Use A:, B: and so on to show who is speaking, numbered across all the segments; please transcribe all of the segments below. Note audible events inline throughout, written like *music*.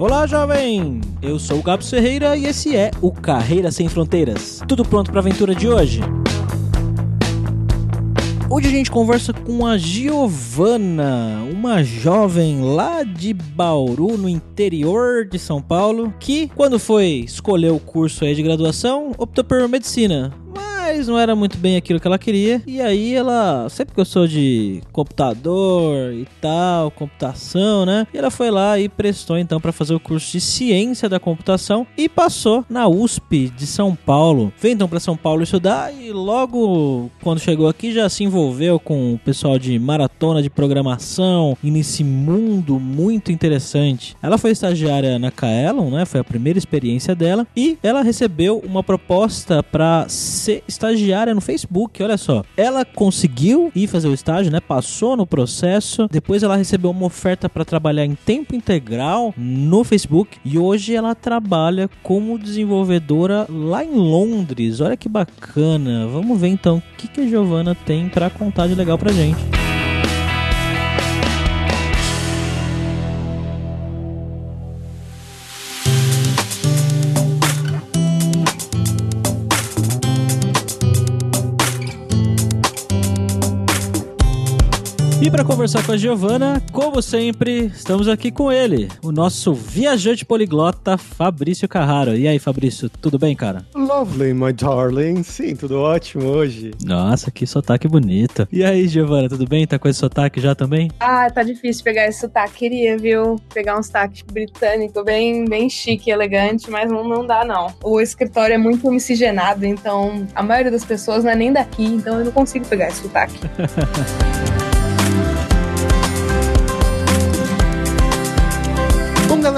A: Olá, jovem! Eu sou o Gabs Ferreira e esse é o Carreira Sem Fronteiras. Tudo pronto para a aventura de hoje? Hoje a gente conversa com a Giovana, uma jovem lá de Bauru, no interior de São Paulo, que quando foi escolher o curso aí de graduação, optou por medicina mas não era muito bem aquilo que ela queria. E aí ela sempre gostou de computador e tal, computação, né? E ela foi lá e prestou então para fazer o curso de ciência da computação e passou na USP de São Paulo. Veio então para São Paulo estudar e logo quando chegou aqui já se envolveu com o pessoal de maratona de programação e nesse mundo muito interessante. Ela foi estagiária na Kaelon, né? Foi a primeira experiência dela e ela recebeu uma proposta para ser estagiária no Facebook, olha só. Ela conseguiu ir fazer o estágio, né? Passou no processo. Depois ela recebeu uma oferta para trabalhar em tempo integral no Facebook e hoje ela trabalha como desenvolvedora lá em Londres. Olha que bacana. Vamos ver então o que, que a Giovana tem para contar de legal pra gente. Para conversar com a Giovana, como sempre, estamos aqui com ele, o nosso viajante poliglota Fabrício Carraro. E aí, Fabrício, tudo bem, cara?
B: Lovely, my darling. Sim, tudo ótimo hoje.
A: Nossa, que sotaque bonito. E aí, Giovana, tudo bem? Tá com esse sotaque já também?
C: Ah, tá difícil pegar esse sotaque. Queria, viu? Pegar um sotaque britânico bem, bem chique e elegante, mas não, não dá, não. O escritório é muito miscigenado, então a maioria das pessoas não é nem daqui, então eu não consigo pegar esse sotaque. *laughs*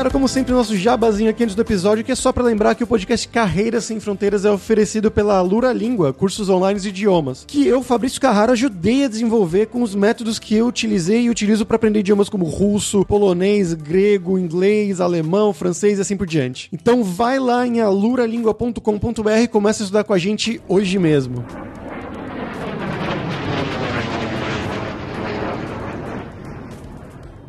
B: galera, como sempre, nosso jabazinho aqui antes do episódio, que é só para lembrar que o podcast Carreiras Sem Fronteiras é oferecido pela Lura Língua, cursos online de idiomas, que eu, Fabrício Carrara, ajudei a desenvolver com os métodos que eu utilizei e utilizo para aprender idiomas como russo, polonês, grego, inglês, alemão, francês e assim por diante. Então vai lá em aluralingua.com.br e começa a estudar com a gente hoje mesmo.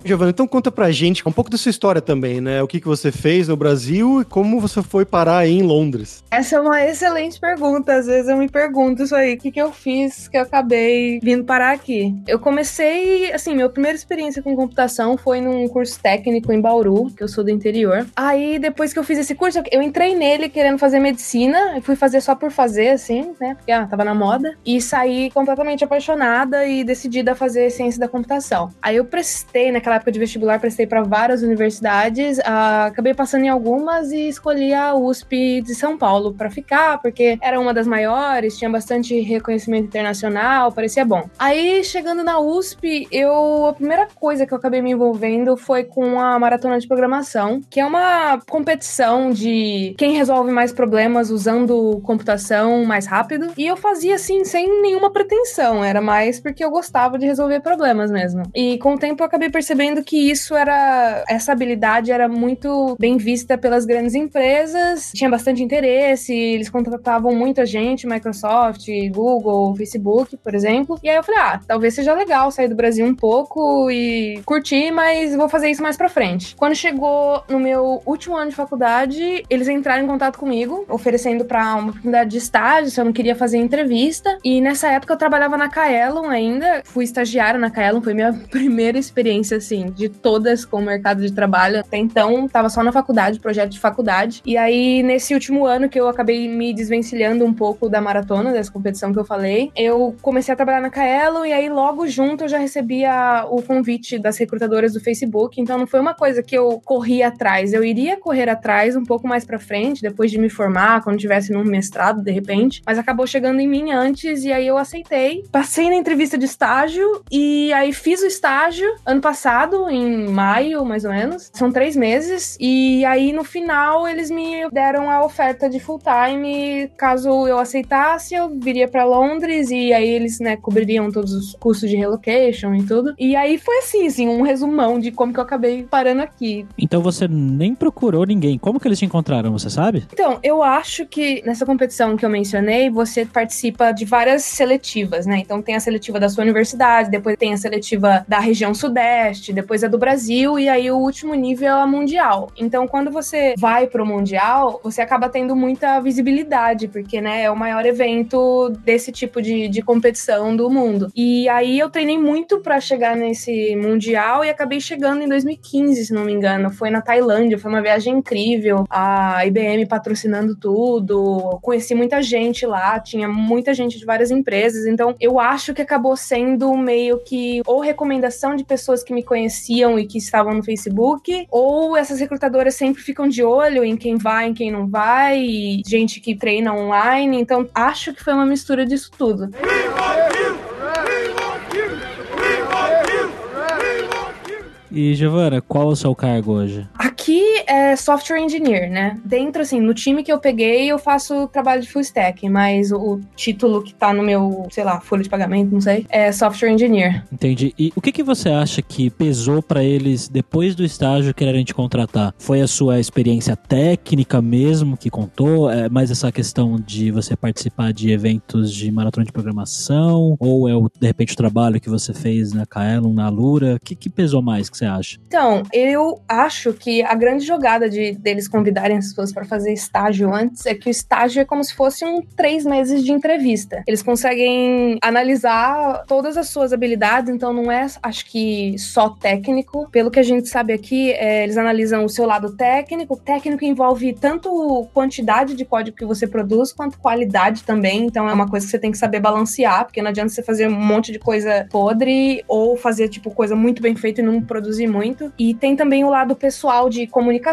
B: Giovana, então conta pra gente um pouco da sua história também, né? O que, que você fez no Brasil e como você foi parar aí em Londres.
C: Essa é uma excelente pergunta. Às vezes eu me pergunto isso aí. O que, que eu fiz que eu acabei vindo parar aqui? Eu comecei, assim, minha primeira experiência com computação foi num curso técnico em Bauru, que eu sou do interior. Aí, depois que eu fiz esse curso, eu entrei nele querendo fazer medicina. e fui fazer só por fazer, assim, né? Porque ah, tava na moda. E saí completamente apaixonada e decidida a fazer ciência da computação. Aí eu prestei naquela naquela época de vestibular, prestei para várias universidades, uh, acabei passando em algumas e escolhi a USP de São Paulo para ficar, porque era uma das maiores, tinha bastante reconhecimento internacional, parecia bom. Aí, chegando na USP, eu a primeira coisa que eu acabei me envolvendo foi com a maratona de programação, que é uma competição de quem resolve mais problemas usando computação mais rápido. E eu fazia assim sem nenhuma pretensão, era mais porque eu gostava de resolver problemas mesmo. E com o tempo eu acabei percebendo percebendo que isso era. Essa habilidade era muito bem vista pelas grandes empresas, tinha bastante interesse, eles contratavam muita gente, Microsoft, Google, Facebook, por exemplo. E aí eu falei, ah, talvez seja legal sair do Brasil um pouco e curtir, mas vou fazer isso mais pra frente. Quando chegou no meu último ano de faculdade, eles entraram em contato comigo, oferecendo para uma oportunidade de estágio, se eu não queria fazer entrevista. E nessa época eu trabalhava na Kaelon ainda, fui estagiária na Kaelon, foi minha *laughs* primeira experiência assim de todas com o mercado de trabalho. Até então, tava só na faculdade, projeto de faculdade. E aí, nesse último ano que eu acabei me desvencilhando um pouco da maratona, dessa competição que eu falei, eu comecei a trabalhar na Kaelo e aí logo junto eu já recebia o convite das recrutadoras do Facebook. Então não foi uma coisa que eu corri atrás. Eu iria correr atrás um pouco mais para frente, depois de me formar, quando tivesse num mestrado, de repente. Mas acabou chegando em mim antes e aí eu aceitei. Passei na entrevista de estágio e aí fiz o estágio ano passado passado, em maio, mais ou menos. São três meses. E aí, no final, eles me deram a oferta de full time. Caso eu aceitasse, eu viria para Londres e aí eles, né, cobririam todos os custos de relocation e tudo. E aí foi assim, assim, um resumão de como que eu acabei parando aqui.
A: Então você nem procurou ninguém. Como que eles te encontraram, você sabe?
C: Então, eu acho que nessa competição que eu mencionei, você participa de várias seletivas, né? Então tem a seletiva da sua universidade, depois tem a seletiva da região sudeste, depois é do Brasil e aí o último nível é a mundial. Então, quando você vai pro mundial, você acaba tendo muita visibilidade, porque né, é o maior evento desse tipo de, de competição do mundo. E aí eu treinei muito para chegar nesse mundial e acabei chegando em 2015, se não me engano. Foi na Tailândia, foi uma viagem incrível. A IBM patrocinando tudo, conheci muita gente lá, tinha muita gente de várias empresas. Então, eu acho que acabou sendo meio que ou recomendação de pessoas que me conheciam e que estavam no Facebook, ou essas recrutadoras sempre ficam de olho em quem vai, em quem não vai, gente que treina online. Então, acho que foi uma mistura disso tudo.
A: E Giovana, qual é o seu cargo hoje?
C: Aqui é software engineer, né? Dentro, assim, no time que eu peguei, eu faço trabalho de full stack, mas o título que tá no meu, sei lá, folha de pagamento, não sei, é software engineer.
A: Entendi. E o que, que você acha que pesou para eles depois do estágio quererem te contratar? Foi a sua experiência técnica mesmo que contou? É mais essa questão de você participar de eventos de maratona de programação? Ou é, o, de repente, o trabalho que você fez na Kaelon, na Lura? O que, que pesou mais? Que você acha?
C: Então, eu acho que a grande jogada de deles convidarem as pessoas para fazer estágio antes é que o estágio é como se fosse um três meses de entrevista. Eles conseguem analisar todas as suas habilidades, então não é, acho que, só técnico. Pelo que a gente sabe aqui, é, eles analisam o seu lado técnico. O técnico envolve tanto quantidade de código que você produz, quanto qualidade também. Então é uma coisa que você tem que saber balancear, porque não adianta você fazer um monte de coisa podre ou fazer, tipo, coisa muito bem feita e não produzir muito. E tem também o lado pessoal de comunicação,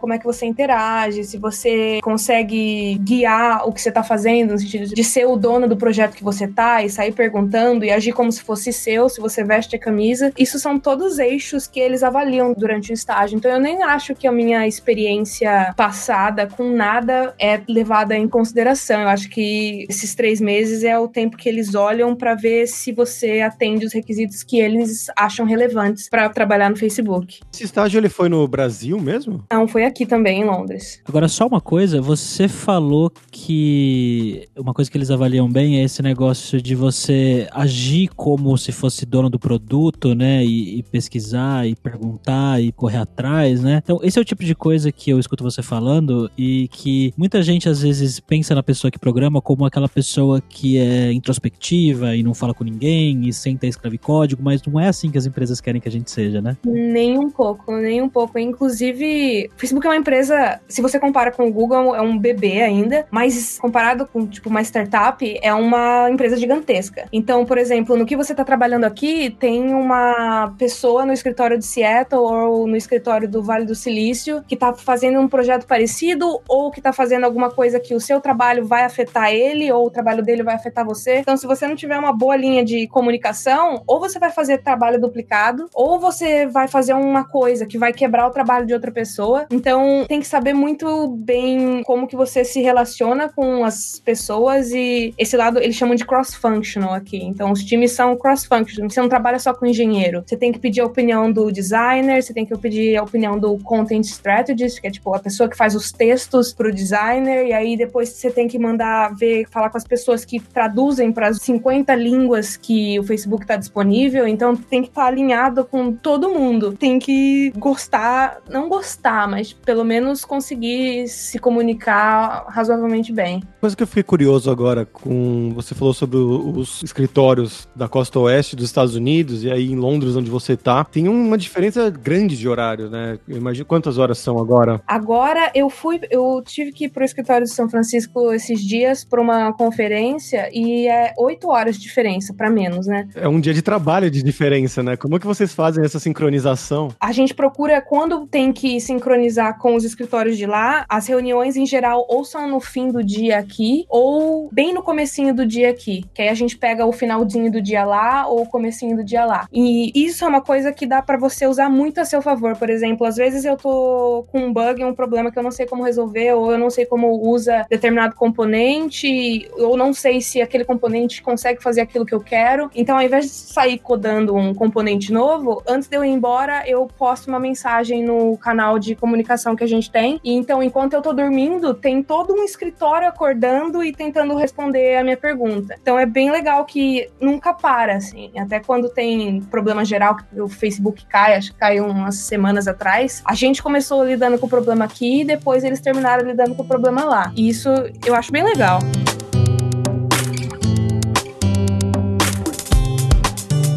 C: como é que você interage, se você consegue guiar o que você tá fazendo, no sentido de ser o dono do projeto que você tá e sair perguntando e agir como se fosse seu, se você veste a camisa. Isso são todos eixos que eles avaliam durante o estágio. Então eu nem acho que a minha experiência passada com nada é levada em consideração. Eu acho que esses três meses é o tempo que eles olham para ver se você atende os requisitos que eles acham relevantes para trabalhar no Facebook.
B: Esse estágio ele foi no Brasil mesmo?
C: Não, foi aqui também, em Londres.
A: Agora, só uma coisa, você falou que uma coisa que eles avaliam bem é esse negócio de você agir como se fosse dono do produto, né? E, e pesquisar, e perguntar, e correr atrás, né? Então, esse é o tipo de coisa que eu escuto você falando e que muita gente às vezes pensa na pessoa que programa como aquela pessoa que é introspectiva e não fala com ninguém e senta e escreve código, mas não é assim que as empresas querem que a gente seja seja, né?
C: Nem um pouco, nem um pouco. Inclusive, o Facebook é uma empresa, se você compara com o Google, é um bebê ainda, mas comparado com, tipo, uma startup, é uma empresa gigantesca. Então, por exemplo, no que você está trabalhando aqui, tem uma pessoa no escritório de Seattle ou no escritório do Vale do Silício que está fazendo um projeto parecido ou que está fazendo alguma coisa que o seu trabalho vai afetar ele ou o trabalho dele vai afetar você. Então, se você não tiver uma boa linha de comunicação, ou você vai fazer trabalho duplicado, ou você você vai fazer uma coisa que vai quebrar o trabalho de outra pessoa. Então, tem que saber muito bem como que você se relaciona com as pessoas e esse lado eles chamam de cross-functional aqui. Então, os times são cross-functional. Você não trabalha só com engenheiro. Você tem que pedir a opinião do designer, você tem que pedir a opinião do content strategist, que é tipo a pessoa que faz os textos pro designer, e aí depois você tem que mandar ver, falar com as pessoas que traduzem para as 50 línguas que o Facebook está disponível. Então, tem que estar tá alinhado com todo mundo. Tem que gostar, não gostar, mas pelo menos conseguir se comunicar razoavelmente bem.
B: Coisa que eu fiquei curioso agora com você falou sobre os escritórios da costa oeste dos Estados Unidos e aí em Londres onde você tá, tem uma diferença grande de horário, né? Eu imagino quantas horas são agora?
C: Agora eu fui, eu tive que ir pro escritório de São Francisco esses dias para uma conferência e é oito horas de diferença para menos, né?
B: É um dia de trabalho de diferença, né? Como é que vocês fazem essa sincronização?
C: A gente procura, quando tem que sincronizar com os escritórios de lá, as reuniões em geral ou são no fim do dia aqui, ou bem no comecinho do dia aqui. Que aí a gente pega o finalzinho do dia lá ou o comecinho do dia lá. E isso é uma coisa que dá para você usar muito a seu favor. Por exemplo, às vezes eu tô com um bug, um problema que eu não sei como resolver, ou eu não sei como usa determinado componente, ou não sei se aquele componente consegue fazer aquilo que eu quero. Então, ao invés de sair codando um componente novo, antes de eu ir embora, eu posto uma mensagem no canal canal de comunicação que a gente tem. E então, enquanto eu tô dormindo, tem todo um escritório acordando e tentando responder a minha pergunta. Então é bem legal que nunca para, assim. Até quando tem problema geral, que o Facebook cai, acho que caiu umas semanas atrás, a gente começou lidando com o problema aqui e depois eles terminaram lidando com o problema lá. E isso eu acho bem legal.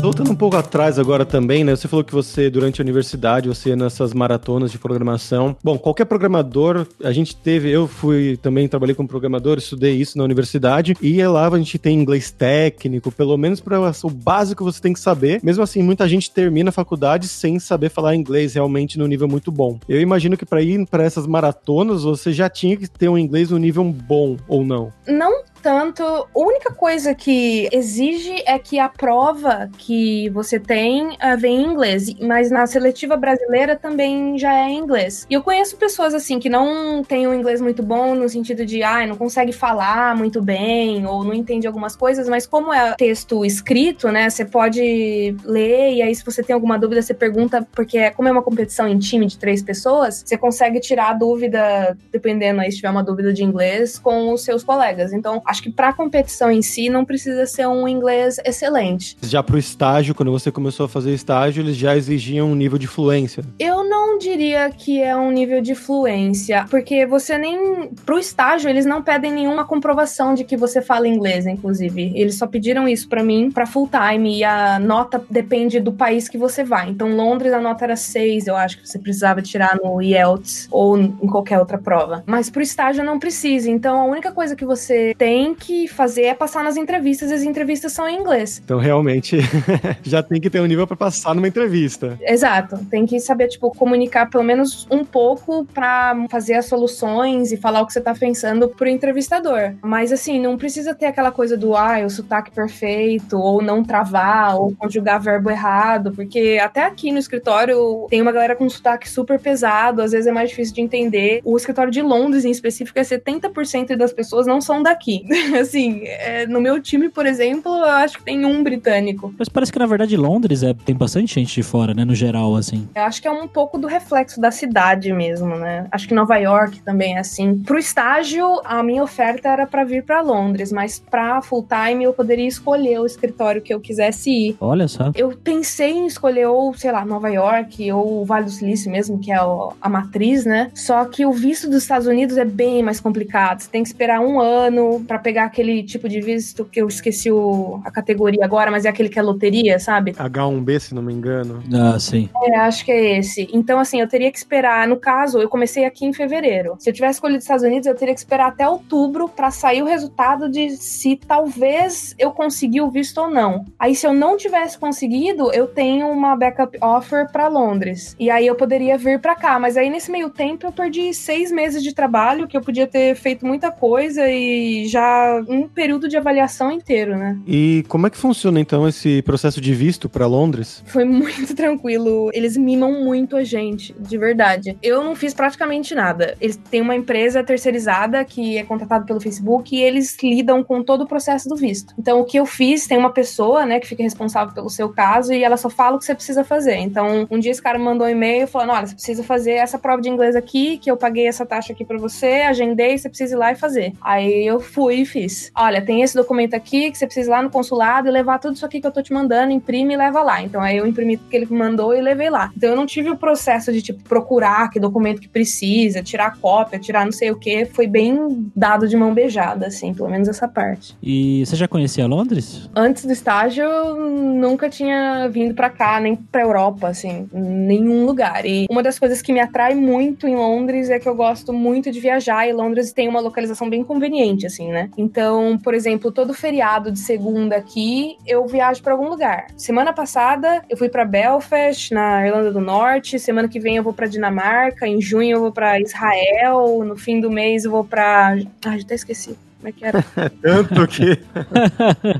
B: Voltando um pouco atrás agora também, né? Você falou que você, durante a universidade, você ia nessas maratonas de programação. Bom, qualquer programador, a gente teve, eu fui também, trabalhei como programador, estudei isso na universidade, e lá a gente tem inglês técnico, pelo menos para o básico você tem que saber. Mesmo assim, muita gente termina a faculdade sem saber falar inglês realmente no nível muito bom. Eu imagino que para ir para essas maratonas, você já tinha que ter um inglês no nível bom, ou não?
C: Não tanto, a única coisa que exige é que a prova que você tem uh, vem em inglês, mas na seletiva brasileira também já é em inglês. E eu conheço pessoas assim que não têm um inglês muito bom no sentido de, ah, não consegue falar muito bem ou não entende algumas coisas, mas como é texto escrito, né, você pode ler e aí se você tem alguma dúvida você pergunta, porque como é uma competição em time de três pessoas, você consegue tirar a dúvida, dependendo aí se tiver uma dúvida de inglês, com os seus colegas. Então, acho que para competição em si não precisa ser um inglês excelente.
B: Já para o estágio, quando você começou a fazer estágio, eles já exigiam um nível de fluência?
C: Eu não diria que é um nível de fluência, porque você nem para o estágio eles não pedem nenhuma comprovação de que você fala inglês, inclusive. Eles só pediram isso para mim para full time e a nota depende do país que você vai. Então Londres a nota era 6, eu acho que você precisava tirar no IELTS ou em qualquer outra prova. Mas para o estágio não precisa. Então a única coisa que você tem que fazer é passar nas entrevistas e as entrevistas são em inglês.
B: Então, realmente, *laughs* *laughs* já tem que ter um nível para passar numa entrevista.
C: Exato. Tem que saber, tipo, comunicar pelo menos um pouco para fazer as soluções e falar o que você tá pensando pro entrevistador. Mas, assim, não precisa ter aquela coisa do, ah, o sotaque perfeito, ou não travar, ou conjugar verbo errado, porque até aqui no escritório tem uma galera com sotaque super pesado, às vezes é mais difícil de entender. O escritório de Londres, em específico, é 70% das pessoas não são daqui. *laughs* assim, é, no meu time, por exemplo, eu acho que tem um britânico.
A: Mas parece que, na verdade, Londres é, tem bastante gente de fora, né? No geral, assim.
C: Eu acho que é um pouco do reflexo da cidade mesmo, né? Acho que Nova York também é assim. Pro estágio, a minha oferta era para vir para Londres, mas pra full time eu poderia escolher o escritório que eu quisesse ir.
A: Olha só.
C: Eu pensei em escolher ou, sei lá, Nova York ou o Vale do Silício mesmo, que é a matriz, né? Só que o visto dos Estados Unidos é bem mais complicado. Você tem que esperar um ano para pegar aquele tipo de visto que eu esqueci o, a categoria agora, mas é aquele que é loteria, sabe?
B: H1B, se não me engano.
A: Ah, sim.
C: É, acho que é esse. Então, assim, eu teria que esperar. No caso, eu comecei aqui em fevereiro. Se eu tivesse escolhido os Estados Unidos, eu teria que esperar até outubro para sair o resultado de se talvez eu conseguir o visto ou não. Aí, se eu não tivesse conseguido, eu tenho uma backup offer para Londres. E aí eu poderia vir para cá. Mas aí, nesse meio tempo, eu perdi seis meses de trabalho, que eu podia ter feito muita coisa e já um período de avaliação inteiro, né?
B: E como é que funciona então esse processo de visto para Londres?
C: Foi muito *laughs* tranquilo. Eles mimam muito a gente, de verdade. Eu não fiz praticamente nada. Eles têm uma empresa terceirizada que é contratada pelo Facebook e eles lidam com todo o processo do visto. Então, o que eu fiz, tem uma pessoa, né, que fica responsável pelo seu caso e ela só fala o que você precisa fazer. Então, um dia esse cara mandou um e-mail falando: olha, você precisa fazer essa prova de inglês aqui, que eu paguei essa taxa aqui para você, agendei, você precisa ir lá e fazer. Aí eu fui e fiz. Olha, tem esse documento aqui que você precisa ir lá no consulado e levar tudo isso aqui que eu tô te mandando, imprime e leva lá. Então aí eu imprimi o que ele mandou e levei lá. Então eu não tive o processo de tipo procurar que documento que precisa, tirar cópia, tirar não sei o que. Foi bem dado de mão beijada, assim, pelo menos essa parte.
A: E você já conhecia Londres?
C: Antes do estágio, eu nunca tinha vindo para cá, nem pra Europa, assim, nenhum lugar. E uma das coisas que me atrai muito em Londres é que eu gosto muito de viajar e Londres tem uma localização bem conveniente, assim, né? Então, por exemplo, todo feriado de segunda aqui, eu viajo para algum lugar. Semana passada, eu fui para Belfast, na Irlanda do Norte. Semana que vem eu vou para Dinamarca. Em junho eu vou para Israel. No fim do mês eu vou para. Ai, já até esqueci como é que era? *laughs*
B: Tanto que.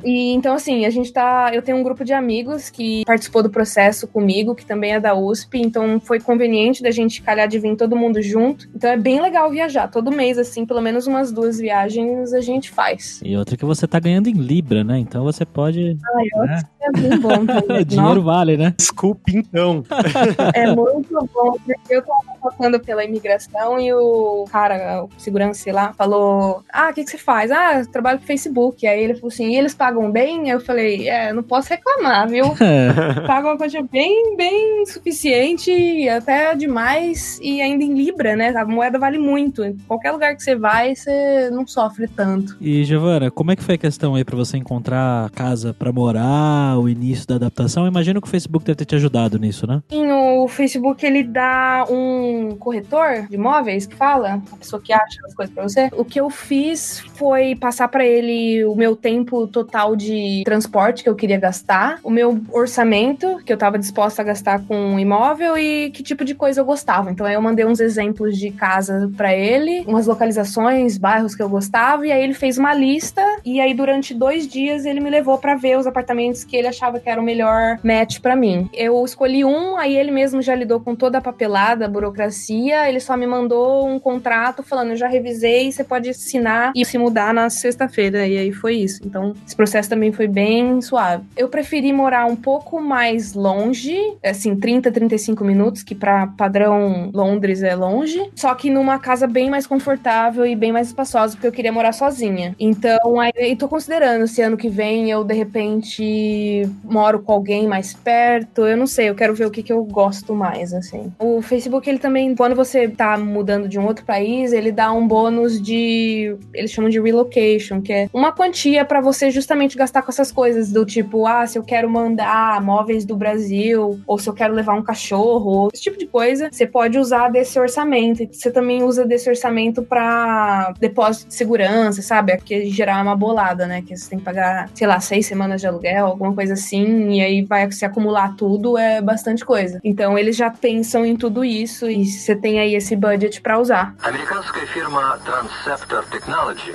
C: e então, assim, a gente tá. Eu tenho um grupo de amigos que participou do processo comigo, que também é da USP, então foi conveniente da gente calhar de vir todo mundo junto. Então é bem legal viajar. Todo mês, assim, pelo menos umas duas viagens a gente faz.
A: E outra que você tá ganhando em Libra, né? Então você pode.
C: Ah,
A: né?
C: é bem bom *laughs* também.
A: Dinheiro vale, né?
B: Desculpa, então.
C: É muito bom, porque eu tava passando pela imigração e o cara, o segurança, sei lá, falou: Ah, o que, que você faz? Ah, trabalho com Facebook. Aí ele falou assim: e eles pagam bem? Eu falei: É, não posso reclamar, viu? *laughs* *laughs* Pagam uma quantia bem, bem suficiente, até demais, e ainda em Libra, né? A moeda vale muito. Em qualquer lugar que você vai, você não sofre tanto.
A: E, Giovana, como é que foi a questão aí pra você encontrar casa pra morar, o início da adaptação? Eu imagino que o Facebook deve ter te ajudado nisso, né?
C: E no Facebook ele dá um corretor de imóveis que fala, a pessoa que acha as coisas pra você. O que eu fiz foi passar pra ele o meu tempo total de transporte que eu queria gastar, o meu orçamento que eu tava disposta a gastar com imóvel e que tipo de coisa eu gostava. Então aí eu mandei uns exemplos de casa pra ele, umas localizações, bairros que eu gostava, e aí ele fez uma lista. E aí durante dois dias ele me levou pra ver os apartamentos que ele achava que era o melhor match pra mim. Eu escolhi um, aí ele mesmo já lidou com toda a papelada, a burocracia. Ele só me mandou um contrato falando: eu já revisei, você pode assinar e se mudar na sexta-feira. E aí foi isso. Então esse processo também foi bem suave. Eu preferi morar um pouco mais longe, assim, 30, 35 minutos, que pra padrão Londres é longe. Só que numa casa bem mais confortável e bem mais espaçosa, porque eu queria morar sozinha. Então, aí tô considerando se ano que vem eu, de repente, moro com alguém mais perto. Eu não sei, eu quero ver o que, que eu gosto mais, assim. O Facebook, ele também, quando você tá mudando de um outro país, ele dá um bônus de. Eles chamam de relocation, que é uma quantia para você justamente gastar com essas coisas, do tipo, ah, se eu quero mandar móveis do Brasil, ou se eu quero levar um cachorro, esse tipo de coisa, você pode usar desse orçamento. Você também usa desse orçamento para depósito de segurança, sabe? Aqui gerar uma bolada, né? Que você tem que pagar, sei lá, seis semanas de aluguel, alguma coisa assim, e aí vai se acumular tudo, é bastante coisa. Então eles já pensam em tudo isso e você tem aí esse budget para usar.
D: Американская фирма Transceptor Technology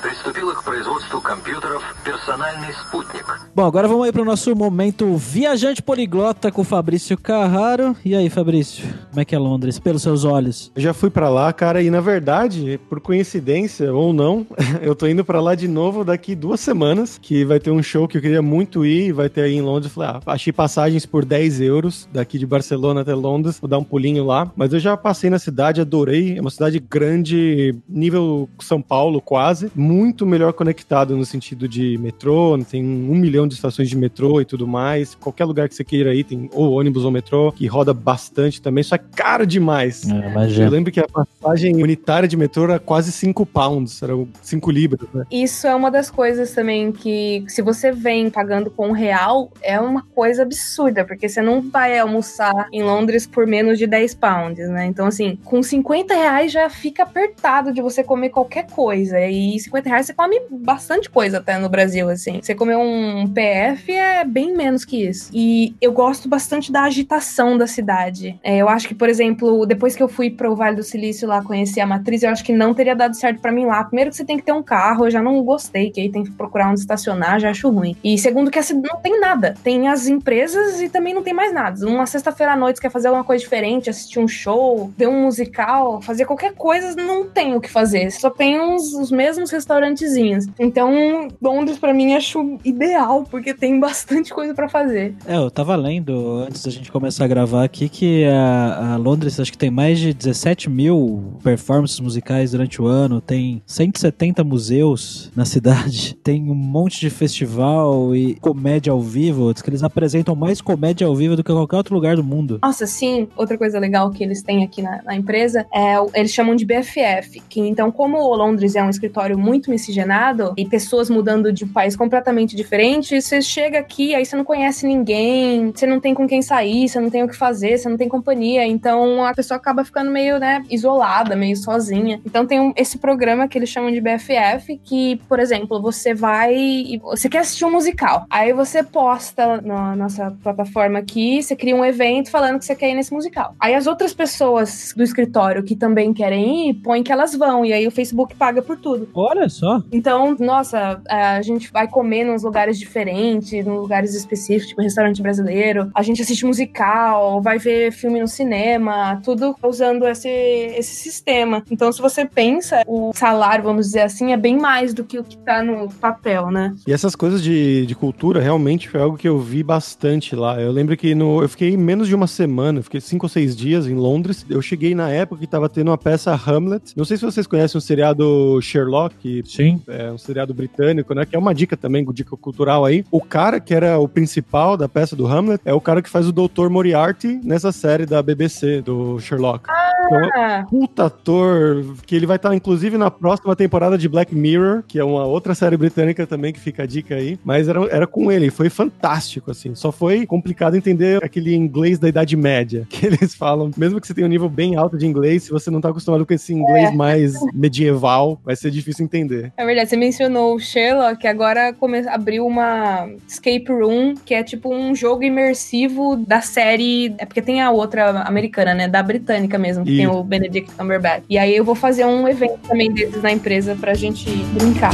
D: приступила к производству компьютеров «Персональный спутник».
A: Bom, agora vamos aí pro nosso momento viajante poliglota com o Fabrício Carraro. E aí, Fabrício, como é que é Londres? Pelos seus olhos.
B: Eu já fui pra lá, cara, e na verdade, por coincidência ou não, *laughs* eu tô indo pra lá de novo daqui duas semanas, que vai ter um show que eu queria muito ir, vai ter aí em Londres. Falei, ah, achei passagens por 10 euros daqui de Barcelona até Londres, vou dar um pulinho lá. Mas eu já passei na cidade, adorei. É uma cidade grande, nível São Paulo quase, muito melhor conectado no sentido de metrô, tem um milhão de estações de metrô e tudo mais. Qualquer lugar que você queira ir, tem ou ônibus ou metrô, que roda bastante também, só é caro demais.
A: É, imagina.
B: Eu lembro que a passagem unitária de metrô era quase 5 pounds, era 5 libras, né?
C: Isso é uma das coisas também que, se você vem pagando com um real, é uma coisa absurda, porque você não vai almoçar em Londres por menos de 10 pounds, né? Então, assim, com 50 reais já fica apertado de você comer qualquer coisa. E 50 reais você come bastante coisa até no Brasil, assim. Você comer um PF é bem menos que isso. E eu gosto bastante da agitação da cidade. É, eu acho que, por exemplo, depois que eu fui pro Vale do Silício lá conhecer a matriz, eu acho que não teria dado certo pra mim lá. Primeiro que você tem que ter um carro, eu já não gostei, que aí tem que procurar onde estacionar, já acho ruim. E segundo que a cidade não tem nada. Tem as empresas e também não tem mais nada. Uma sexta-feira à noite quer fazer alguma coisa diferente, assistir um show, ver um musical, fazer qualquer coisa, não tem o que fazer. Só tem uns, os mesmos restaurantezinhos. Então, Londres pra mim acho ideal, porque tem bastante coisa pra fazer.
A: É, eu tava lendo antes da gente começar a gravar aqui que a, a Londres acho que tem mais de 17 mil performances musicais durante o ano, tem 170 museus na cidade, *laughs* tem um monte de festival e comédia ao vivo, diz que eles apresentam mais comédia ao vivo do que qualquer outro lugar do mundo.
C: Nossa, sim. Outra coisa legal que eles têm aqui na, na empresa é eles chamam de BFF, que então como o Londres é um escritório muito miscigenado e pessoas mudando de um país completamente diferente, você chega aqui, aí você não conhece ninguém, você não tem com quem sair, você não tem o que fazer, você não tem companhia, então a pessoa acaba ficando meio, né, isolada, meio sozinha. Então tem um- esse programa que eles chamam de BFF, que, por exemplo, você vai e você quer assistir um musical, aí você posta na nossa plataforma aqui, você cria um evento falando que você quer ir nesse musical. Aí as outras pessoas do escritório que também querem ir, põem que elas vão, e aí o Facebook paga por tudo.
A: Olha, Olha só.
C: Então, nossa, a gente vai comer nos lugares diferentes, em lugares específicos, tipo restaurante brasileiro. A gente assiste musical, vai ver filme no cinema, tudo usando esse, esse sistema. Então, se você pensa, o salário, vamos dizer assim, é bem mais do que o que tá no papel, né?
B: E essas coisas de, de cultura realmente foi algo que eu vi bastante lá. Eu lembro que no, eu fiquei menos de uma semana, fiquei cinco ou seis dias em Londres. Eu cheguei na época que tava tendo uma peça Hamlet. Não sei se vocês conhecem o seriado Sherlock,
A: Sim.
B: é um seriado britânico, né? Que é uma dica também, dica cultural aí. O cara que era o principal da peça do Hamlet é o cara que faz o Dr. Moriarty nessa série da BBC, do Sherlock. Então,
C: Ah,
B: puta ator, que ele vai estar inclusive na próxima temporada de Black Mirror, que é uma outra série britânica também que fica a dica aí. Mas era, era com ele, foi fantástico, assim. Só foi complicado entender aquele inglês da Idade Média *laughs* que eles falam. Mesmo que você tenha um nível bem alto de inglês, se você não tá acostumado com esse inglês mais medieval, vai ser difícil entender.
C: É verdade, você mencionou o Sherlock, agora come... abriu uma escape room, que é tipo um jogo imersivo da série. É porque tem a outra americana, né? Da britânica mesmo, que tem
B: Isso.
C: o Benedict Cumberbatch. E aí eu vou fazer um evento também desses na empresa pra gente brincar.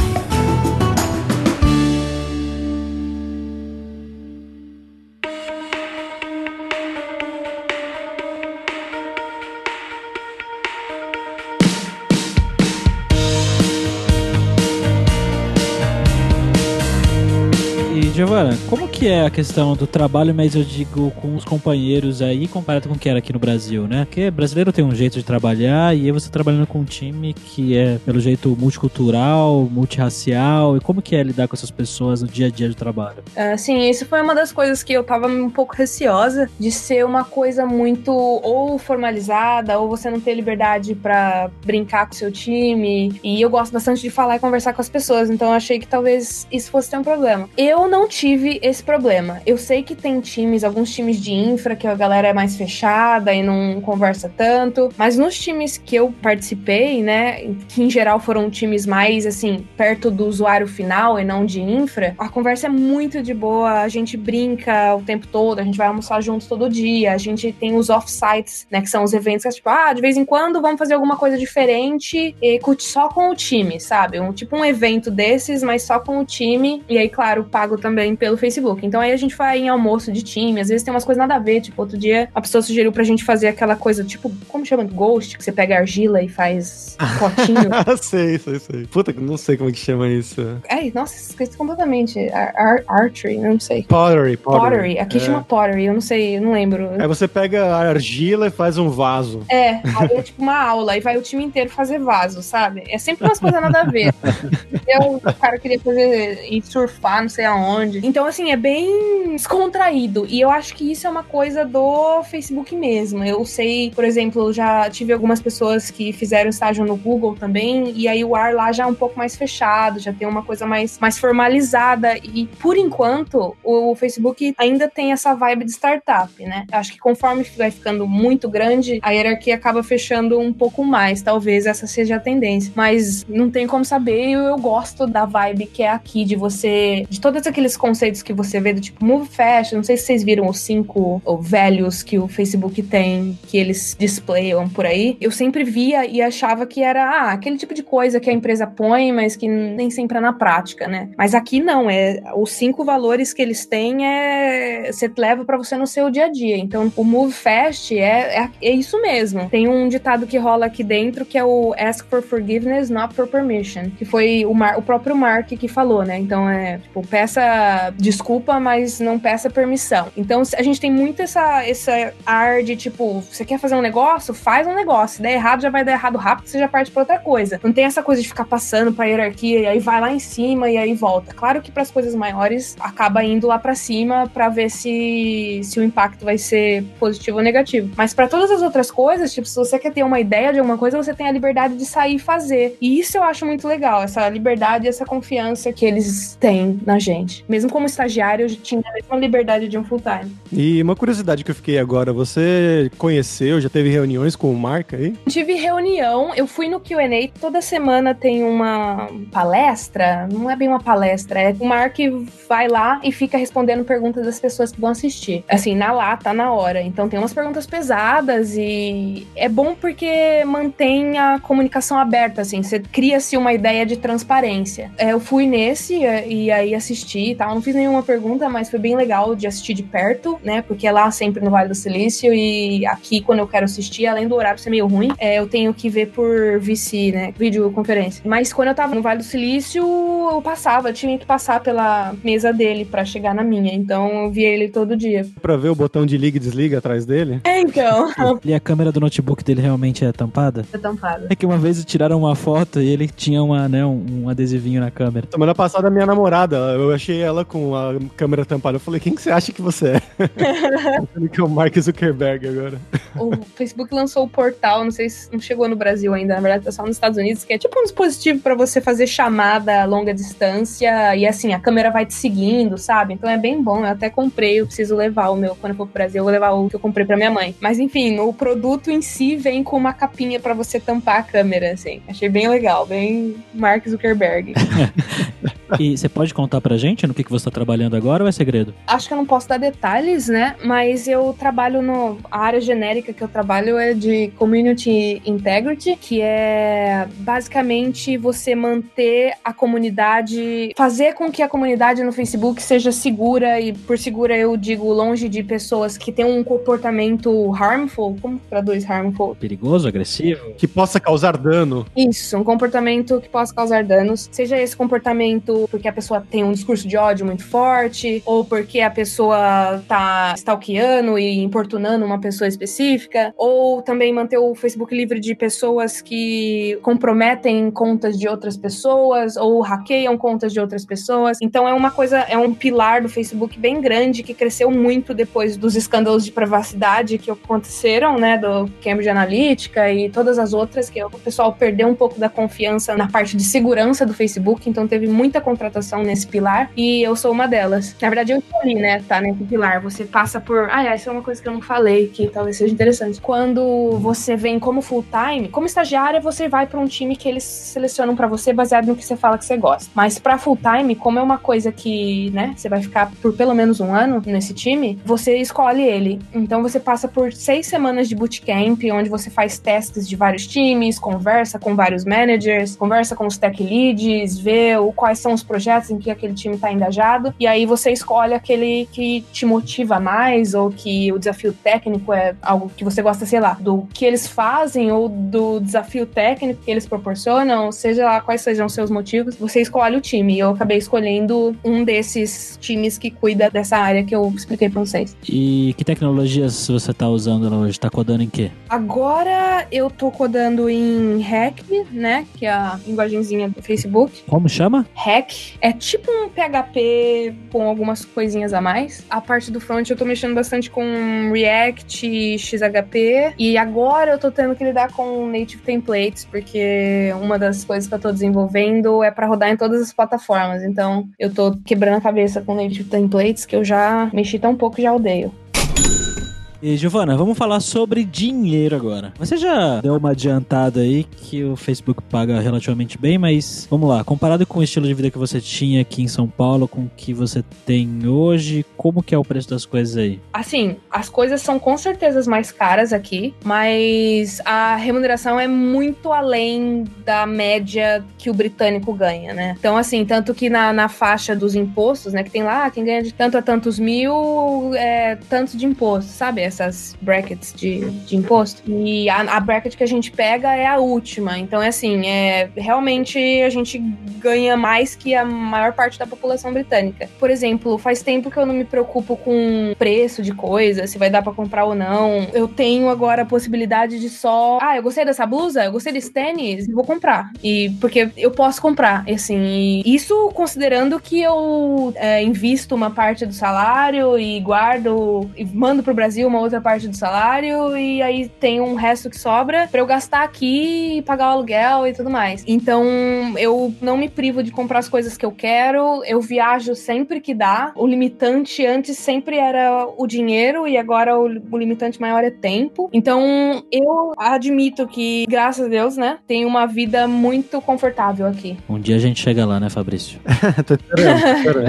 A: Giovana, como que é a questão do trabalho, mas eu digo com os companheiros aí, comparado com o que era aqui no Brasil, né? Porque brasileiro tem um jeito de trabalhar e aí você trabalhando com um time que é, pelo jeito, multicultural, multirracial. E como que é lidar com essas pessoas no dia a dia de trabalho?
C: Ah, sim, isso foi uma das coisas que eu tava um pouco receosa de ser uma coisa muito ou formalizada, ou você não ter liberdade pra brincar com seu time. E eu gosto bastante de falar e conversar com as pessoas, então eu achei que talvez isso fosse ter um problema. Eu não tive esse problema. Eu sei que tem times, alguns times de infra, que a galera é mais fechada e não conversa tanto, mas nos times que eu participei, né, que em geral foram times mais assim, perto do usuário final e não de infra, a conversa é muito de boa, a gente brinca o tempo todo, a gente vai almoçar juntos todo dia, a gente tem os off-sites, né, que são os eventos que é tipo, ah, de vez em quando vamos fazer alguma coisa diferente e só com o time, sabe? Um tipo um evento desses, mas só com o time, e aí, claro, pago também pelo Facebook. Então aí a gente vai em almoço de time, às vezes tem umas coisas nada a ver, tipo, outro dia a pessoa sugeriu pra gente fazer aquela coisa, tipo, como chama? Ghost, que você pega argila e faz *laughs* potinho.
B: sei, sei, sei. Puta, não sei como é que chama isso.
C: Ai, nossa, esqueci completamente. Ar ar archery, não sei.
B: Pottery,
C: Pottery. Aqui
B: É.
C: chama pottery, eu não sei, eu não lembro.
B: Aí você pega a argila e faz um vaso.
C: É, aí é tipo uma aula, aí vai o time inteiro fazer vaso, sabe? É sempre umas coisas nada a ver. *laughs* Eu, o cara queria fazer e surfar, não sei aonde. Então, assim, é bem descontraído. E eu acho que isso é uma coisa do Facebook mesmo. Eu sei, por exemplo, já tive algumas pessoas que fizeram estágio no Google também, e aí o ar lá já é um pouco mais fechado, já tem uma coisa mais, mais formalizada. E por enquanto, o Facebook ainda tem essa vibe de startup, né? Eu acho que conforme vai ficando muito grande, a hierarquia acaba fechando um pouco mais. Talvez essa seja a tendência. Mas não tem como saber. Eu, eu gosto da vibe que é aqui, de você. De todos aqueles conceitos que você vê, do tipo Move Fast. Não sei se vocês viram os cinco velhos que o Facebook tem, que eles displayam por aí. Eu sempre via e achava que era ah, aquele tipo de coisa que a empresa põe, mas que nem sempre é na prática, né? Mas aqui não, é os cinco valores que eles têm é você leva para você no seu dia a dia. Então, o Move Fast é, é, é isso mesmo. Tem um ditado que rola aqui dentro que é o Ask for Forgiveness, not for permission, que foi o, Mar, o próprio Mark que falou, né? Então é tipo, peça desculpa, mas não peça permissão. Então a gente tem muito essa, essa ar de tipo, você quer fazer um negócio? Faz um negócio. Se der errado, já vai dar errado rápido, você já parte pra outra coisa. Não tem essa coisa de ficar passando pra hierarquia e aí vai lá em cima e aí volta. Claro que para as coisas maiores acaba indo lá para cima para ver se, se o impacto vai ser positivo ou negativo. Mas para todas as outras coisas, tipo, se você quer ter uma ideia de alguma coisa, você tem a liberdade de sair e fazer. E isso eu acho muito legal, essa liberdade e essa confiança que eles têm na gente. Mesmo como estagiário, eu tinha a mesma liberdade de um full-time.
B: E uma curiosidade que eu fiquei agora, você conheceu, já teve reuniões com o Mark aí?
C: Tive reunião, eu fui no Q&A, toda semana tem uma palestra, não é bem uma palestra, é o Mark vai lá e fica respondendo perguntas das pessoas que vão assistir. Assim, na lata, na hora. Então tem umas perguntas pesadas e é bom porque mantém a comunicação aberta, assim, você cria-se uma ideia de transparência. É, eu fui nesse e aí assisti tal, não fiz nenhuma pergunta, mas foi bem legal de assistir de perto, né, porque é lá sempre no Vale do Silício e aqui quando eu quero assistir, além do horário ser meio ruim, é, eu tenho que ver por VC, né, videoconferência. Mas quando eu tava no Vale do Silício, eu passava, eu tinha que passar pela mesa dele para chegar na minha, então eu via ele todo dia.
B: Pra ver o botão de liga e desliga atrás dele?
C: É, então. *laughs*
A: E a câmera do notebook dele realmente é tampada?
C: Tá tampado.
A: É que uma vez tiraram uma foto e ele tinha uma, né, um, um adesivinho na câmera.
B: Semana passada, minha namorada, eu achei ela com a câmera tampada. Eu falei, quem que você acha que você é? *laughs* Que é o Mark Zuckerberg agora.
C: O Facebook lançou o portal, não sei se não chegou no Brasil ainda, na verdade tá só nos Estados Unidos, que é tipo um dispositivo para você fazer chamada a longa distância e assim, a câmera vai te seguindo, sabe? Então é bem bom, eu até comprei, eu preciso levar o meu, quando eu for pro Brasil, eu vou levar o que eu comprei pra minha mãe. Mas enfim, o produto em si vem com uma capinha para você tampar a câmera, assim. Achei bem legal, bem Mark Zuckerberg. *laughs*
A: E você pode contar pra gente no que, que você tá trabalhando agora ou é segredo?
C: Acho que eu não posso dar detalhes, né? Mas eu trabalho no. A área genérica que eu trabalho é de Community Integrity, que é basicamente você manter a comunidade. fazer com que a comunidade no Facebook seja segura, e por segura eu digo longe de pessoas que têm um comportamento harmful. Como traduz harmful?
A: Perigoso, agressivo?
B: Que possa causar dano.
C: Isso, um comportamento que possa causar danos. Seja esse comportamento porque a pessoa tem um discurso de ódio muito forte, ou porque a pessoa tá stalkeando e importunando uma pessoa específica, ou também manter o Facebook livre de pessoas que comprometem contas de outras pessoas, ou hackeiam contas de outras pessoas. Então é uma coisa, é um pilar do Facebook bem grande que cresceu muito depois dos escândalos de privacidade que aconteceram, né, do Cambridge Analytica e todas as outras, que o pessoal perdeu um pouco da confiança na parte de segurança do Facebook, então teve muita contratação nesse pilar e eu sou uma delas. Na verdade, eu escolhi, né, tá nesse pilar. Você passa por. Ah, essa é uma coisa que eu não falei, que talvez seja interessante. Quando você vem como full time, como estagiária, você vai para um time que eles selecionam para você baseado no que você fala que você gosta. Mas para full time, como é uma coisa que, né, você vai ficar por pelo menos um ano nesse time, você escolhe ele. Então você passa por seis semanas de bootcamp, onde você faz testes de vários times, conversa com vários managers, conversa com os tech leads, vê quais são os projetos em que aquele time está engajado, e aí você escolhe aquele que te motiva mais, ou que o desafio técnico é algo que você gosta, sei lá, do que eles fazem, ou do desafio técnico que eles proporcionam, seja lá quais sejam os seus motivos, você escolhe o time. E eu acabei escolhendo um desses times que cuida dessa área que eu expliquei pra vocês.
A: E que tecnologias você tá usando hoje? Tá codando em quê?
C: Agora eu tô codando em Hack, né? Que é a linguagenzinha do Facebook.
A: Como chama?
C: Hack é tipo um PHP com algumas coisinhas a mais. A parte do front eu tô mexendo bastante com React, XHP. E agora eu tô tendo que lidar com Native Templates, porque uma das coisas que eu tô desenvolvendo é para rodar em todas as plataformas. Então eu tô quebrando a cabeça com Native Templates, que eu já mexi tão pouco e já odeio.
A: E Giovana, vamos falar sobre dinheiro agora. Você já deu uma adiantada aí que o Facebook paga relativamente bem, mas vamos lá, comparado com o estilo de vida que você tinha aqui em São Paulo com o que você tem hoje, como que é o preço das coisas aí?
C: Assim, as coisas são com certeza mais caras aqui, mas a remuneração é muito além da média que o britânico ganha, né? Então, assim, tanto que na, na faixa dos impostos, né, que tem lá, quem ganha de tanto a tantos mil, é tanto de imposto, sabe? Essas brackets de, de imposto. E a, a bracket que a gente pega é a última. Então, é assim, é, realmente a gente ganha mais que a maior parte da população britânica. Por exemplo, faz tempo que eu não me preocupo com preço de coisa, se vai dar pra comprar ou não. Eu tenho agora a possibilidade de só. Ah, eu gostei dessa blusa, eu gostei desse tênis, vou comprar. E porque eu posso comprar, assim. Isso considerando que eu é, invisto uma parte do salário e guardo e mando pro Brasil uma uma outra parte do salário e aí tem um resto que sobra para eu gastar aqui e pagar o aluguel e tudo mais. Então, eu não me privo de comprar as coisas que eu quero, eu viajo sempre que dá. O limitante antes sempre era o dinheiro e agora o, o limitante maior é tempo. Então, eu admito que, graças a Deus, né, tenho uma vida muito confortável aqui.
A: Um dia a gente chega lá, né, Fabrício? *laughs*
B: tô esperando, tô esperando.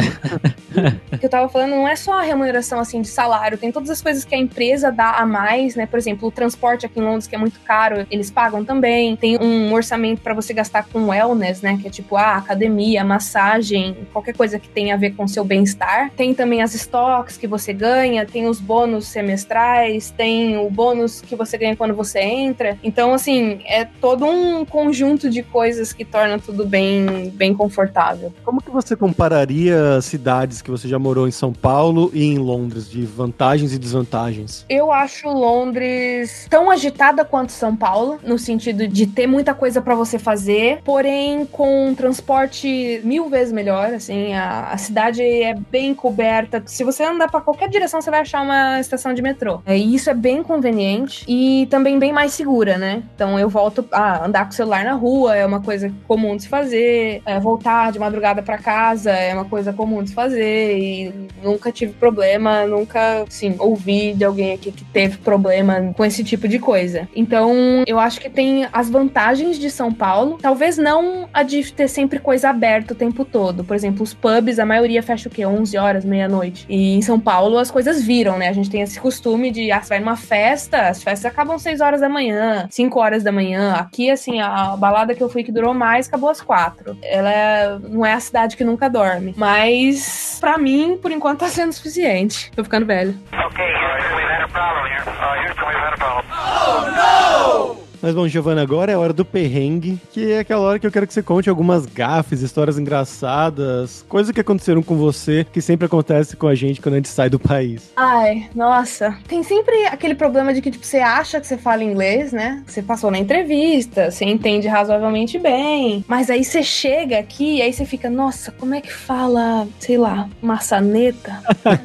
B: *laughs*
C: O que eu tava falando não é só a remuneração assim de salário, tem todas as coisas que a empresa dá a mais, né? Por exemplo, o transporte aqui em Londres que é muito caro, eles pagam também. Tem um orçamento para você gastar com wellness, né, que é tipo a ah, academia, massagem, qualquer coisa que tenha a ver com seu bem-estar. Tem também as stocks que você ganha, tem os bônus semestrais, tem o bônus que você ganha quando você entra. Então, assim, é todo um conjunto de coisas que torna tudo bem, bem confortável.
B: Como que você compararia cidades que você já morou em São Paulo e em Londres, de vantagens e desvantagens?
C: Eu acho Londres tão agitada quanto São Paulo, no sentido de ter muita coisa para você fazer, porém com um transporte mil vezes melhor, assim, a, a cidade é bem coberta. Se você andar para qualquer direção, você vai achar uma estação de metrô. É, e isso é bem conveniente e também bem mais segura, né? Então eu volto a andar com o celular na rua, é uma coisa comum de se fazer. É, voltar de madrugada para casa é uma coisa comum de se fazer. E nunca tive problema, nunca, sim, ouvi de alguém aqui que teve problema com esse tipo de coisa. Então eu acho que tem as vantagens de São Paulo, talvez não a de ter sempre coisa aberta o tempo todo. Por exemplo, os pubs, a maioria fecha o quê? 11 horas, meia-noite. E em São Paulo as coisas viram, né? A gente tem esse costume de, ah, você vai numa festa, as festas acabam 6 horas da manhã, 5 horas da manhã. Aqui, assim, a balada que eu fui que durou mais acabou às 4. Ela é, não é a cidade que nunca dorme. Mas, para mim, por enquanto tá sendo suficiente. Tô ficando velho.
D: Okay, problem here. Uh, Houston, we've had a
B: Mas bom, Giovana, agora é a hora do perrengue, que é aquela hora que eu quero que você conte algumas gafes, histórias engraçadas, coisas que aconteceram com você, que sempre acontece com a gente quando a gente sai do país.
C: Ai, nossa. Tem sempre aquele problema de que, tipo, você acha que você fala inglês, né? Você passou na entrevista, você entende razoavelmente bem. Mas aí você chega aqui e aí você fica, nossa, como é que fala, sei lá, maçaneta?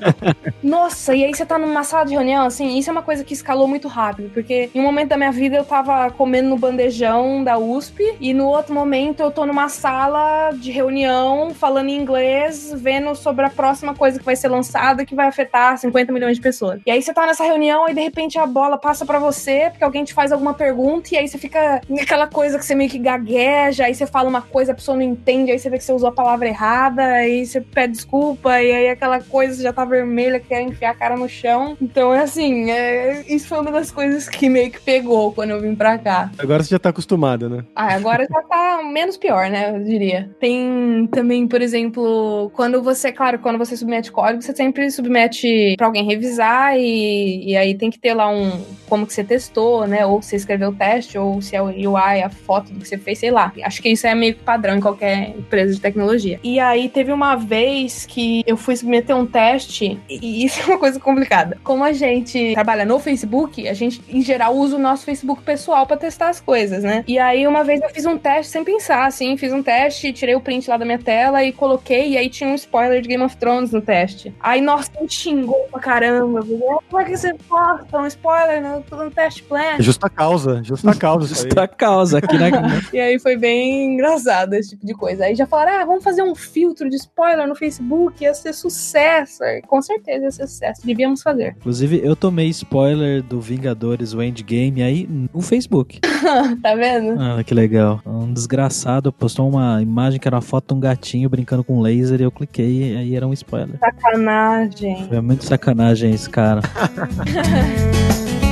C: *laughs* nossa, e aí você tá numa sala de reunião, assim, isso é uma coisa que escalou muito rápido, porque em um momento da minha vida eu tava comendo no bandejão da USP e no outro momento eu tô numa sala de reunião falando em inglês, vendo sobre a próxima coisa que vai ser lançada que vai afetar 50 milhões de pessoas. E aí você tá nessa reunião e de repente a bola passa para você porque alguém te faz alguma pergunta e aí você fica aquela coisa que você meio que gagueja, aí você fala uma coisa, a pessoa não entende, aí você vê que você usou a palavra errada, aí você pede desculpa e aí aquela coisa já tá vermelha, quer enfiar a cara no chão. Então é assim, é, isso foi uma das coisas que meio que pegou quando eu vim pra cá.
B: Agora você já tá acostumada, né?
C: Ah, agora já tá menos pior, né? Eu diria. Tem também, por exemplo, quando você, claro, quando você submete código, você sempre submete pra alguém revisar e, e aí tem que ter lá um como que você testou, né? Ou você escreveu o teste, ou se é o UI, a foto do que você fez, sei lá. Acho que isso é meio padrão em qualquer empresa de tecnologia. E aí teve uma vez que eu fui submeter um teste, e isso é uma coisa complicada. Como a gente trabalha no Facebook, a gente, em geral, usa o nosso Facebook pessoal para testar as coisas, né? E aí uma vez eu fiz um teste sem pensar, assim, fiz um teste, tirei o print lá da minha tela e coloquei, e aí tinha um spoiler de Game of Thrones no teste. Aí, nossa, me xingou pra caramba. Como é que você posta um spoiler no, no teste plan?
B: Justa causa, justa causa.
A: Justa causa aqui na. *laughs*
C: E aí foi bem engraçado esse tipo de coisa. Aí já falaram, ah, vamos fazer um filtro de spoiler no Facebook, ia ser sucesso. Aí, Com certeza ia ser sucesso, devíamos fazer.
A: Inclusive, eu tomei spoiler do Vingadores, o Endgame, aí no Facebook. *laughs*
C: tá vendo?
A: Ah, que legal. Um desgraçado postou uma imagem que era uma foto de um gatinho brincando com laser e eu cliquei e aí era um spoiler.
C: Sacanagem.
A: Foi muito sacanagem esse cara. *laughs*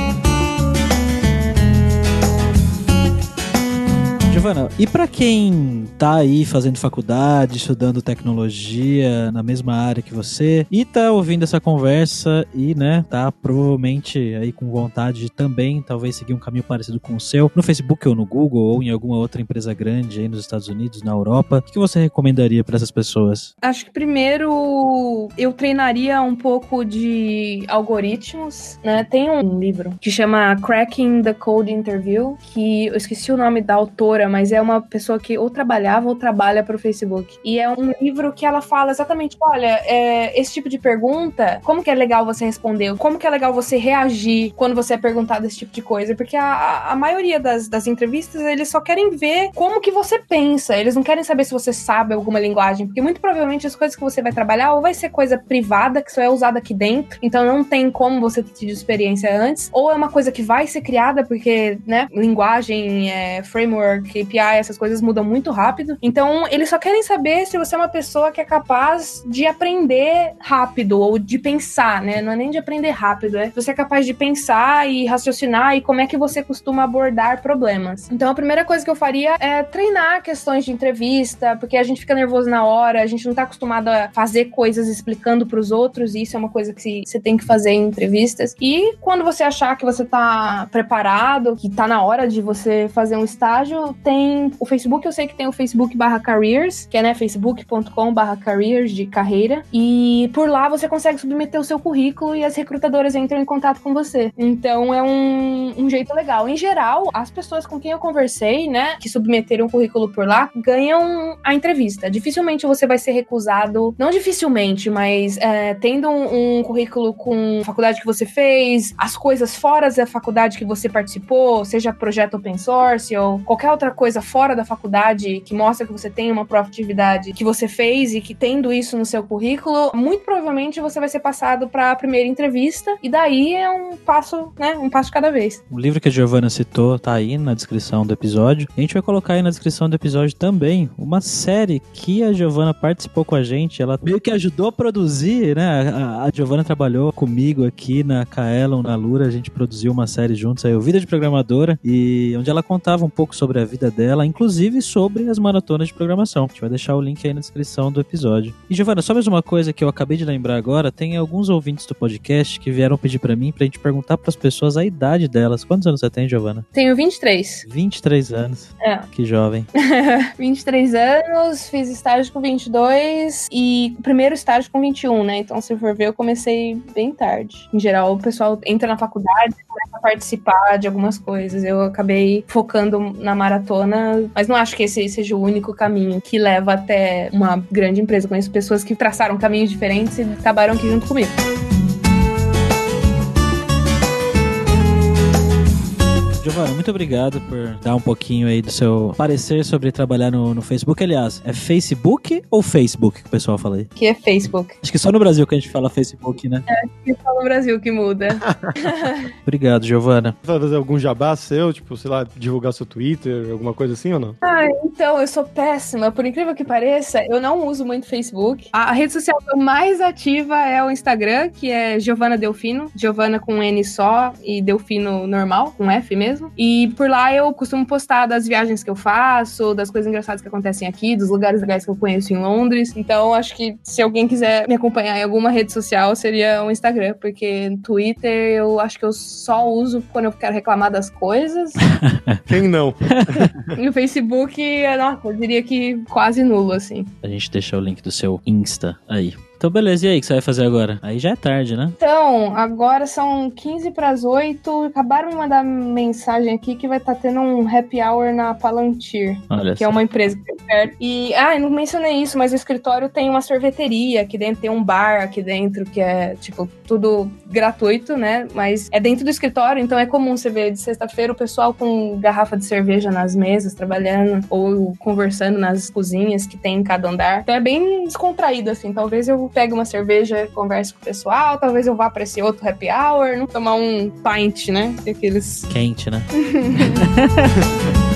A: Giovana, e pra quem tá aí fazendo faculdade, estudando tecnologia na mesma área que você e tá ouvindo essa conversa e, né, tá provavelmente aí com vontade de também talvez seguir um caminho parecido com o seu no Facebook ou no Google ou em alguma outra empresa grande aí nos Estados Unidos, na Europa, o que você recomendaria pra essas pessoas?
C: Acho que primeiro eu treinaria um pouco de algoritmos, né? Tem um livro que chama Cracking the Code Interview, que eu esqueci o nome da autora, mas é uma pessoa que ou trabalhava ou trabalha para o Facebook. E é um livro que ela fala exatamente: olha, é, esse tipo de pergunta, como que é legal você responder? Como que é legal você reagir quando você é perguntado esse tipo de coisa? Porque a, a maioria das, das entrevistas, eles só querem ver como que você pensa. Eles não querem saber se você sabe alguma linguagem, porque muito provavelmente as coisas que você vai trabalhar ou vai ser coisa privada, que só é usada aqui dentro, então não tem como você ter tido experiência antes, ou é uma coisa que vai ser criada, porque, né, linguagem, é, framework, API, essas coisas mudam muito rápido. Então, eles só querem saber se você é uma pessoa que é capaz de aprender rápido ou de pensar, né? Não é nem de aprender rápido, é você é capaz de pensar e raciocinar e como é que você costuma abordar problemas. Então, a primeira coisa que eu faria é treinar questões de entrevista, porque a gente fica nervoso na hora, a gente não tá acostumado a fazer coisas explicando para os outros, e isso é uma coisa que você tem que fazer em entrevistas. E quando você achar que você tá preparado, que tá na hora de você fazer um estágio, tem o Facebook, eu sei que tem o Facebook barra careers, que é né, facebook.com barra careers de carreira, e por lá você consegue submeter o seu currículo e as recrutadoras entram em contato com você. Então é um, um jeito legal. Em geral, as pessoas com quem eu conversei, né, que submeteram o currículo por lá, ganham a entrevista. Dificilmente você vai ser recusado, não dificilmente, mas é, tendo um, um currículo com faculdade que você fez, as coisas fora da faculdade que você participou, seja projeto open source ou qualquer outra coisa fora da faculdade que mostra que você tem uma profitividade que você fez e que tendo isso no seu currículo, muito provavelmente você vai ser passado para a primeira entrevista e daí é um passo, né, um passo cada vez.
A: O livro que a Giovana citou tá aí na descrição do episódio. A gente vai colocar aí na descrição do episódio também uma série que a Giovana participou com a gente, ela meio que ajudou a produzir, né? A, a Giovana trabalhou comigo aqui na Kaelon, na Lura, a gente produziu uma série juntos aí, o Vida de Programadora, e onde ela contava um pouco sobre a vida dela, inclusive sobre as maratonas de programação. A gente vai deixar o link aí na descrição do episódio. E Giovana, só mais uma coisa que eu acabei de lembrar agora, tem alguns ouvintes do podcast que vieram pedir para mim pra gente perguntar para as pessoas a idade delas. Quantos anos você tem, Giovana?
C: Tenho 23.
A: 23 anos.
C: É.
A: Que jovem. *laughs*
C: 23 anos, fiz estágio com 22 e primeiro estágio com 21, né? Então, se for ver, eu comecei bem tarde. Em geral, o pessoal entra na faculdade começa a participar de algumas coisas. Eu acabei focando na maratona, mas não acho que esse seja o único caminho que leva até uma grande empresa. Conheço pessoas que traçaram caminhos diferentes e acabaram aqui junto comigo.
A: Giovana, muito obrigado por dar um pouquinho aí do seu parecer sobre trabalhar no, no Facebook. Aliás, é Facebook ou Facebook que o pessoal fala aí?
C: Que é Facebook.
A: Acho que só no Brasil que a gente fala Facebook, né?
C: É só no Brasil que muda. *laughs* *laughs*
A: Obrigado, Giovana.
B: Vai fazer algum jabá seu, tipo, sei lá, divulgar seu Twitter, alguma coisa assim ou não?
C: Ah, então, eu sou péssima. Por incrível que pareça, eu não uso muito Facebook. A, a rede social que eu mais ativa é o Instagram, que é Giovana Delfino. Giovana com N só e Delfino normal, com F mesmo. E por lá eu costumo postar das viagens que eu faço, das coisas engraçadas que acontecem aqui, dos lugares legais que eu conheço em Londres. Então, acho que se alguém quiser me acompanhar em alguma rede social, seria o Instagram, porque Twitter eu acho que eu só uso quando eu quero reclamar das coisas. *laughs*
B: Quem não? *laughs*
C: e o Facebook, nossa, eu diria que quase nulo, assim.
A: A gente deixa o link do seu Insta aí. Então, beleza. E aí, o que você vai fazer agora? Aí já é tarde, né?
C: Então, agora são 15 para as 8. Acabaram de mandar mensagem aqui que vai estar tá tendo um happy hour na Palantir,
A: Olha
C: que é uma empresa que tem perto. E, ah, eu não mencionei isso, mas o escritório tem uma sorveteria aqui dentro, tem um bar aqui dentro, que é, tipo, tudo gratuito, né? Mas é dentro do escritório, então é comum você ver de sexta-feira o pessoal com garrafa de cerveja nas mesas, trabalhando, ou conversando nas cozinhas que tem em cada andar. Então é bem descontraído, assim. Talvez eu pegue uma cerveja, converse com o pessoal, talvez eu vá pra esse outro happy hour, não tomar um pint, né? Aqueles.
A: Quente, né? *laughs*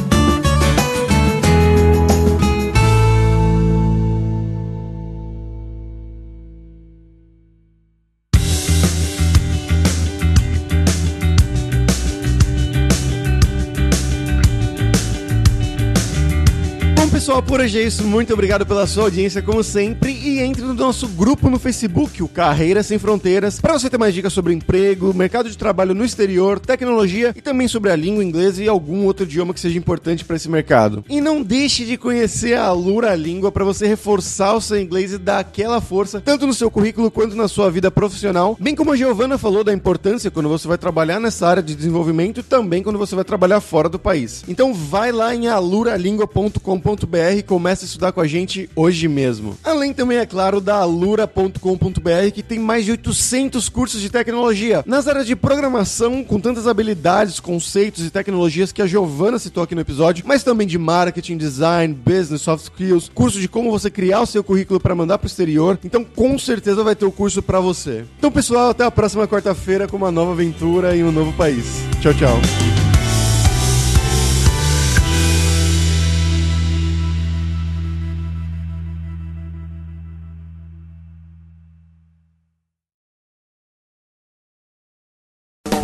B: por hoje é isso. Muito obrigado pela sua audiência, como sempre. E entre no nosso grupo no Facebook, o Carreira Sem Fronteiras, para você ter mais dicas sobre emprego, mercado de trabalho no exterior, tecnologia e também sobre a língua inglesa e algum outro idioma que seja importante para esse mercado. E não deixe de conhecer a Lura Língua para você reforçar o seu inglês e dar aquela força, tanto no seu currículo quanto na sua vida profissional. Bem como a Giovana falou da importância quando você vai trabalhar nessa área de desenvolvimento e também quando você vai trabalhar fora do país. Então vai lá em aluralingua.com.br comece a estudar com a gente hoje mesmo. Além também, é claro, da alura.com.br que tem mais de 800 cursos de tecnologia nas áreas de programação com tantas habilidades, conceitos e tecnologias que a Giovana citou aqui no episódio, mas também de marketing, design, business, soft skills, curso de como você criar o seu currículo para mandar para o exterior. Então, com certeza vai ter o curso para você. Então, pessoal, até a próxima quarta-feira com uma nova aventura em um novo país. Tchau, tchau.